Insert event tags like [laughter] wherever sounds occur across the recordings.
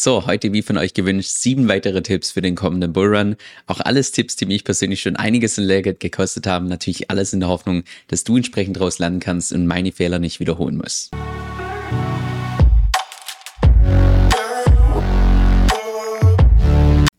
So, heute wie von euch gewünscht, sieben weitere Tipps für den kommenden Bullrun. Auch alles Tipps, die mich persönlich schon einiges in Lehrgeld gekostet haben. Natürlich alles in der Hoffnung, dass du entsprechend daraus lernen kannst und meine Fehler nicht wiederholen musst.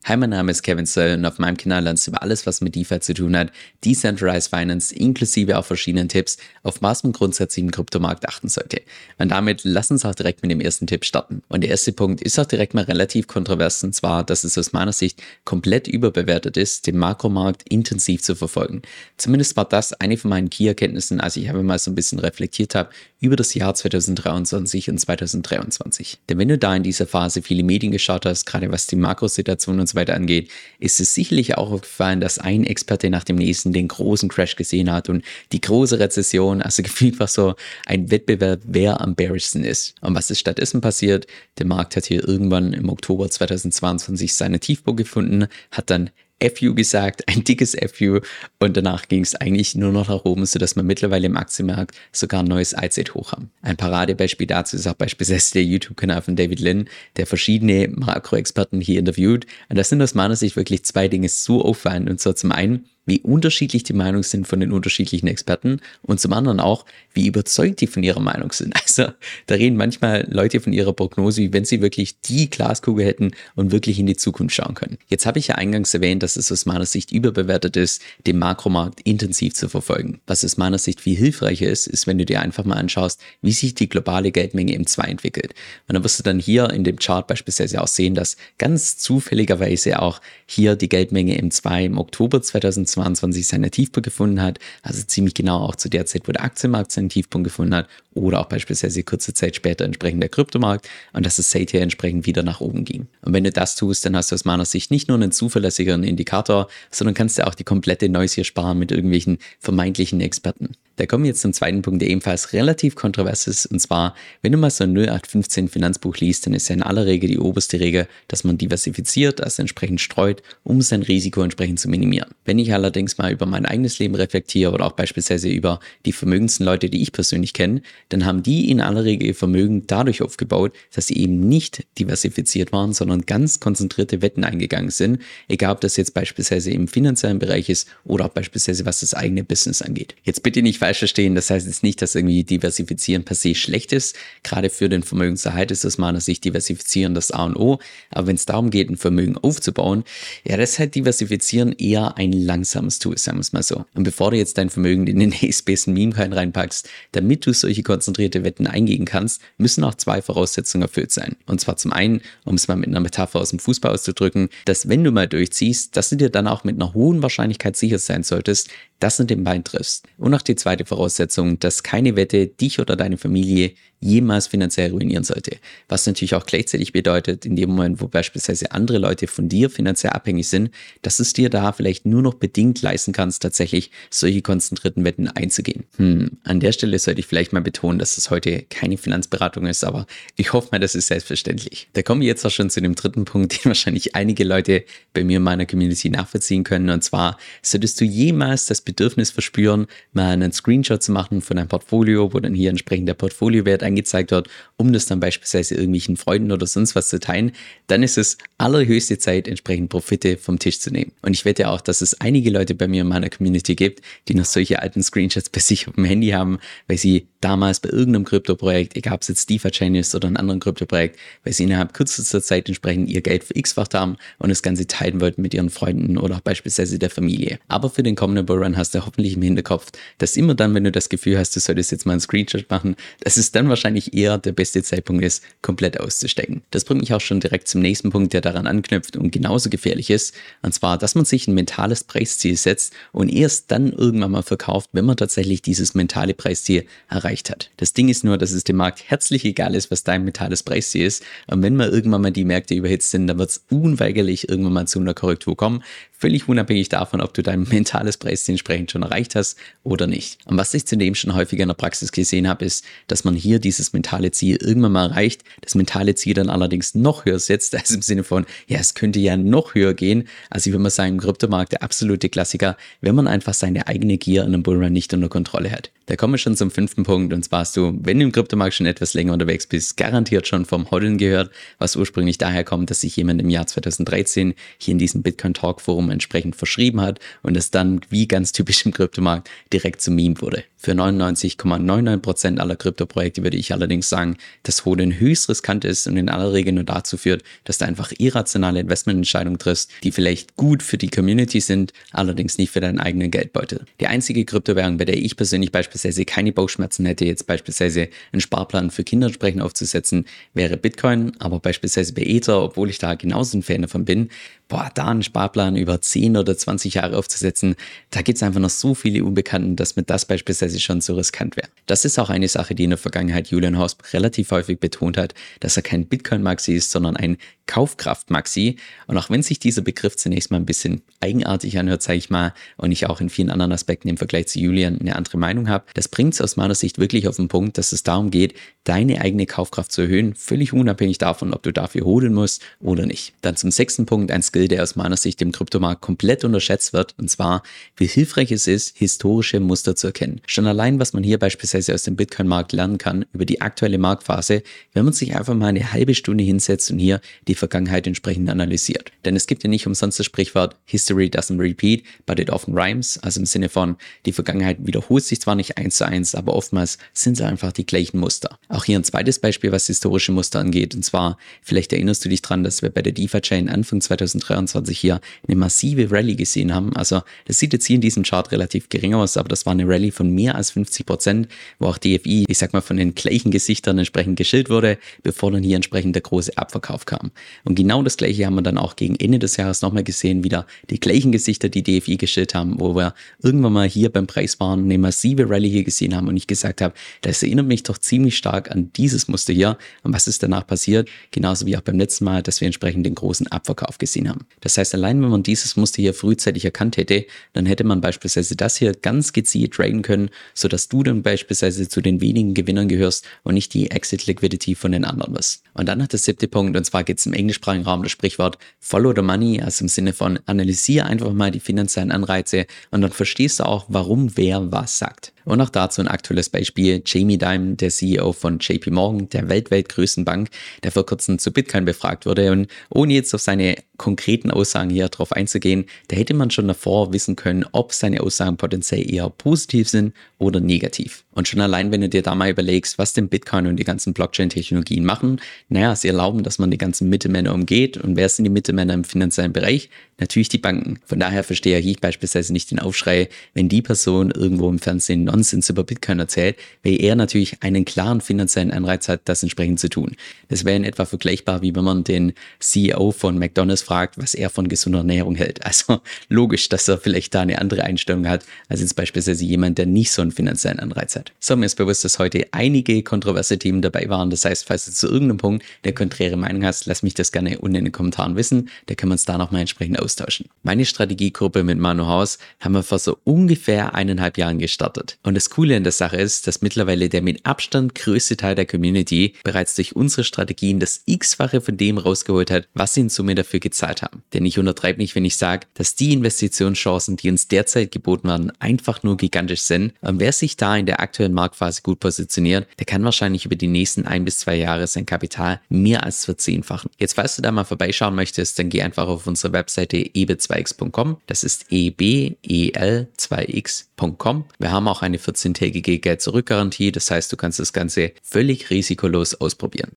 Hi, mein Name ist Kevin Söll und auf meinem Kanal lernst du über alles, was mit DeFi zu tun hat, Decentralized Finance, inklusive auch verschiedenen Tipps, auf was man grundsätzlich im Kryptomarkt achten sollte. Und damit lass uns auch direkt mit dem ersten Tipp starten. Und der erste Punkt ist auch direkt mal relativ kontrovers, und zwar, dass es aus meiner Sicht komplett überbewertet ist, den Makromarkt intensiv zu verfolgen. Zumindest war das eine von meinen Key-Erkenntnissen, als ich einfach mal so ein bisschen reflektiert habe über das Jahr 2023 und 2023. Denn wenn du da in dieser Phase viele Medien geschaut hast, gerade was die Makrosituation und so weiter angeht, ist es sicherlich auch aufgefallen, dass ein Experte nach dem nächsten den großen Crash gesehen hat und die große Rezession, also [laughs] gefühlt war so ein Wettbewerb, wer am bearischsten ist. Und was ist stattdessen passiert? Der Markt hat hier irgendwann im Oktober 2022 seine Tiefpunkt gefunden, hat dann FU gesagt, ein dickes FU und danach ging es eigentlich nur noch nach oben, sodass wir mittlerweile im Aktienmarkt sogar ein neues IZ hoch haben. Ein Paradebeispiel dazu ist auch beispielsweise der YouTube-Kanal von David Lin, der verschiedene Makroexperten hier interviewt. Und das sind aus meiner Sicht wirklich zwei Dinge so auffallend. Und zwar zum einen, wie unterschiedlich die Meinungen sind von den unterschiedlichen Experten und zum anderen auch, wie überzeugt die von ihrer Meinung sind. [laughs] Also da reden manchmal Leute von ihrer Prognose, wie wenn sie wirklich die Glaskugel hätten und wirklich in die Zukunft schauen können. Jetzt habe ich ja eingangs erwähnt, dass es aus meiner Sicht überbewertet ist, den Makromarkt intensiv zu verfolgen. Was aus meiner Sicht viel hilfreicher ist, ist, wenn du dir einfach mal anschaust, wie sich die globale Geldmenge im 2 entwickelt. Und dann wirst du dann hier in dem Chart beispielsweise auch sehen, dass ganz zufälligerweise auch hier die Geldmenge im 2 im Oktober 2020 2022 seine Tiefpunkt gefunden hat, also ziemlich genau auch zu der Zeit, wo der Aktienmarkt seinen Tiefpunkt gefunden hat oder auch beispielsweise kurze Zeit später entsprechend der Kryptomarkt und dass es seither entsprechend wieder nach oben ging. Und wenn du das tust, dann hast du aus meiner Sicht nicht nur einen zuverlässigeren Indikator, sondern kannst du auch die komplette Noise hier sparen mit irgendwelchen vermeintlichen Experten. Da kommen wir jetzt zum zweiten Punkt, der ebenfalls relativ kontrovers ist. Und zwar, wenn du mal so ein 0815 Finanzbuch liest, dann ist ja in aller Regel die oberste Regel, dass man diversifiziert, also entsprechend streut, um sein Risiko entsprechend zu minimieren. Wenn ich allerdings mal über mein eigenes Leben reflektiere oder auch beispielsweise über die vermögendsten Leute, die ich persönlich kenne, dann haben die in aller Regel ihr Vermögen dadurch aufgebaut, dass sie eben nicht diversifiziert waren, sondern ganz konzentrierte Wetten eingegangen sind, egal ob das jetzt beispielsweise im finanziellen Bereich ist oder auch beispielsweise was das eigene Business angeht. Jetzt bitte nicht falsch verstehen. Das heißt jetzt nicht, dass irgendwie Diversifizieren per se schlecht ist. Gerade für den Vermögenserhalt ist aus meiner Sicht Diversifizieren das A und O. Aber wenn es darum geht, ein Vermögen aufzubauen, ja, das ist halt Diversifizieren eher ein langsames Tool, sagen wir es mal so. Und bevor du jetzt dein Vermögen in den [laughs] nächstbesten Meme-Coin reinpackst, damit du solche konzentrierte Wetten eingehen kannst, müssen auch zwei Voraussetzungen erfüllt sein. Und zwar zum einen, um es mal mit einer Metapher aus dem Fußball auszudrücken, dass wenn du mal durchziehst, dass du dir dann auch mit einer hohen Wahrscheinlichkeit sicher sein solltest, dass du den Bein triffst. Und auch die zweite Voraussetzung, dass keine Wette dich oder deine Familie jemals finanziell ruinieren sollte. Was natürlich auch gleichzeitig bedeutet, in dem Moment, wo beispielsweise andere Leute von dir finanziell abhängig sind, dass es dir da vielleicht nur noch bedingt leisten kannst, tatsächlich solche konzentrierten Wetten einzugehen. Hm, an der Stelle sollte ich vielleicht mal betonen, dass es heute keine Finanzberatung ist, aber ich hoffe mal, das ist selbstverständlich. Da kommen wir jetzt auch schon zu dem dritten Punkt, den wahrscheinlich einige Leute bei mir in meiner Community nachvollziehen können. Und zwar, solltest du jemals das Bedürfnis verspüren, mal einen Screenshot zu machen von deinem Portfolio, wo dann hier entsprechend der Portfoliowert angezeigt wird, um das dann beispielsweise irgendwelchen Freunden oder sonst was zu teilen, dann ist es allerhöchste Zeit, entsprechend Profite vom Tisch zu nehmen. Und ich wette auch, dass es einige Leute bei mir in meiner Community gibt, die noch solche alten Screenshots bei sich auf dem Handy haben, weil sie damals bei irgendeinem Kryptoprojekt, egal ob es jetzt DeFi-Chain ist oder ein anderes Kryptoprojekt, weil sie innerhalb kürzester Zeit entsprechend ihr Geld verx-facht haben und das Ganze teilen wollten mit ihren Freunden oder auch beispielsweise der Familie. Aber für den kommenden Bullrun hast du hoffentlich im Hinterkopf, dass immer dann, wenn du das Gefühl hast, du solltest jetzt mal einen Screenshot machen, dass es dann wahrscheinlich eher der beste Zeitpunkt ist, komplett auszustecken. Das bringt mich auch schon direkt zum nächsten Punkt, der daran anknüpft und genauso gefährlich ist. Und zwar, dass man sich ein mentales Preisziel setzt und erst dann irgendwann mal verkauft, wenn man tatsächlich dieses mentale Preisziel erreicht erreicht hat. Das Ding ist nur, dass es dem Markt herzlich egal ist, was dein mentales Preisziel ist. Und wenn mal irgendwann mal die Märkte überhitzt sind, dann wird es unweigerlich irgendwann mal zu einer Korrektur kommen. Völlig unabhängig davon, ob du dein [laughs] mentales Preisziel entsprechend schon erreicht hast oder nicht. Und was ich zudem schon häufiger in der Praxis gesehen habe, ist, dass man hier dieses mentale Ziel irgendwann mal erreicht, das mentale Ziel dann allerdings noch höher setzt, [laughs] also im Sinne von, ja, es könnte ja noch höher gehen. Also ich würde mal sagen, im Kryptomarkt der absolute Klassiker, wenn man einfach seine eigene Gier in einem Bullrun nicht unter Kontrolle hat. Da kommen wir schon zum fünften Punkt und zwar hast du, wenn du im Kryptomarkt schon etwas länger unterwegs bist, garantiert schon vom Hoddeln gehört, was ursprünglich daher kommt, dass sich jemand im Jahr 2013 hier in diesem Bitcoin Talk Forum entsprechend verschrieben hat und es dann, wie ganz typisch im Kryptomarkt, direkt zum Meme wurde. Für 99,99% aller Kryptoprojekte würde ich allerdings sagen, dass Hoden höchst riskant ist und in aller Regel nur dazu führt, dass du einfach irrationale Investmententscheidungen triffst, die vielleicht gut für die Community sind, allerdings nicht für deinen eigenen Geldbeutel. Die einzige Kryptowährung, bei der ich persönlich beispielsweise keine Bauchschmerzen hätte, jetzt beispielsweise einen Sparplan für Kinder entsprechend aufzusetzen, wäre Bitcoin, aber beispielsweise bei Ether, obwohl ich da genauso ein Fan davon bin, boah, da einen Sparplan über 10 oder 20 Jahre aufzusetzen, da gibt es einfach noch so viele Unbekannten, dass mir das beispielsweise schon so riskant wäre. Das ist auch eine Sache, die in der Vergangenheit Julian Hosp relativ häufig betont hat, dass er kein Bitcoin-Maxi ist, sondern ein Kaufkraft-Maxi. Und auch wenn sich dieser Begriff zunächst mal ein bisschen eigenartig anhört, sage ich mal, und ich auch in vielen anderen Aspekten im Vergleich zu Julian eine andere Meinung habe, das bringt es aus meiner Sicht wirklich auf den Punkt, dass es darum geht, deine eigene Kaufkraft zu erhöhen, völlig unabhängig davon, ob du dafür holen musst oder nicht. Dann zum sechsten Punkt, ein Skill Skill, der aus meiner Sicht im Kryptomarkt komplett unterschätzt wird, und zwar, wie hilfreich es ist, historische Muster zu erkennen. Schon allein, was man hier beispielsweise aus dem Bitcoin-Markt lernen kann über die aktuelle Marktphase, wenn man sich einfach mal eine halbe Stunde hinsetzt und hier die Vergangenheit entsprechend analysiert. Denn es gibt ja nicht umsonst das Sprichwort History doesn't repeat, but it often rhymes, also im Sinne von, die Vergangenheit wiederholt sich zwar nicht eins zu eins, aber oftmals sind es einfach die gleichen Muster. Auch hier ein zweites Beispiel, was historische Muster angeht, und zwar, vielleicht erinnerst du dich dran, dass wir bei der DeFi-Chain Anfang 2023 2023 hier eine massive Rallye gesehen haben. Also das sieht jetzt hier in diesem Chart relativ gering aus, aber das war eine Rallye von mehr als 50 Prozent, wo auch DFI, ich sag mal, von den gleichen Gesichtern entsprechend geschillt wurde, bevor dann hier entsprechend der große Abverkauf kam. Und genau das gleiche haben wir dann auch gegen Ende des Jahres nochmal gesehen, wieder die gleichen Gesichter, die DFI geschillt haben, wo wir irgendwann mal hier beim Preis waren, eine massive Rallye hier gesehen haben und ich gesagt habe, das erinnert mich doch ziemlich stark an dieses Muster hier und was ist danach passiert, genauso wie auch beim letzten Mal, dass wir entsprechend den großen Abverkauf gesehen haben haben. Das heißt, allein wenn man dieses Muster hier frühzeitig erkannt hätte, dann hätte man beispielsweise das hier ganz gezielt traden können, sodass du dann beispielsweise zu den wenigen Gewinnern gehörst und nicht die Exit Liquidity von den anderen bist. Und dann hat der siebte Punkt, und zwar geht es im englischsprachigen Raum das Sprichwort Follow the Money, also im Sinne von analysiere einfach mal die finanziellen Anreize und dann verstehst du auch, warum wer was sagt. Und auch dazu ein aktuelles Beispiel. Jamie Dimon, der CEO von JP Morgan, der weltweit größten Bank, der vor kurzem zu Bitcoin befragt wurde. Und ohne jetzt auf seine konkreten Aussagen hier drauf einzugehen, da hätte man schon davor wissen können, ob seine Aussagen potenziell eher positiv sind oder negativ. Und schon allein, wenn du dir da mal überlegst, was denn Bitcoin und die ganzen Blockchain-Technologien machen, naja, sie erlauben, dass man die ganzen Mittelmänner umgeht. Und wer sind die Mittelmänner im finanziellen Bereich? Natürlich die Banken. Von daher verstehe ich beispielsweise nicht den Aufschrei, wenn die Person irgendwo im Fernsehen Nonsens über Bitcoin erzählt, weil er natürlich einen klaren finanziellen Anreiz hat, das entsprechend zu tun. Das wäre in etwa vergleichbar, wie wenn man den CEO von McDonald's fragt, was er von gesunder Ernährung hält. [laughs] Also logisch, dass er vielleicht da eine andere Einstellung hat, als jetzt beispielsweise jemand, der nicht so einen finanziellen Anreiz hat. So, mir ist bewusst, dass heute einige kontroverse Themen dabei waren. Das heißt, falls du zu irgendeinem Punkt eine konträre Meinung hast, lass mich das gerne unten in den Kommentaren wissen. Da können wir uns da nochmal entsprechend austauschen. Meine Strategiegruppe mit Manu Haus haben wir vor so ungefähr eineinhalb Jahren gestartet. Und das Coole an der Sache ist, dass mittlerweile der mit Abstand größte Teil der Community bereits durch unsere Strategien das x-fache von dem rausgeholt hat, was sie in Summe dafür gezahlt haben. Denn ich untertreibe nicht, wenn ich sage, dass die Investitionschancen, die uns derzeit geboten werden, einfach nur gigantisch sind. Und wer sich da in der aktuellen Marktphase gut positioniert, der kann wahrscheinlich über die nächsten ein bis zwei Jahre sein Kapital mehr als verzehnfachen. Jetzt, falls du da mal vorbeischauen möchtest, dann geh einfach auf unsere Webseite eb2x.com. Das ist ebel2x.com. Wir haben auch eine 14-tägige Geld-Zurück-Garantie. Das heißt, du kannst das Ganze völlig risikolos ausprobieren.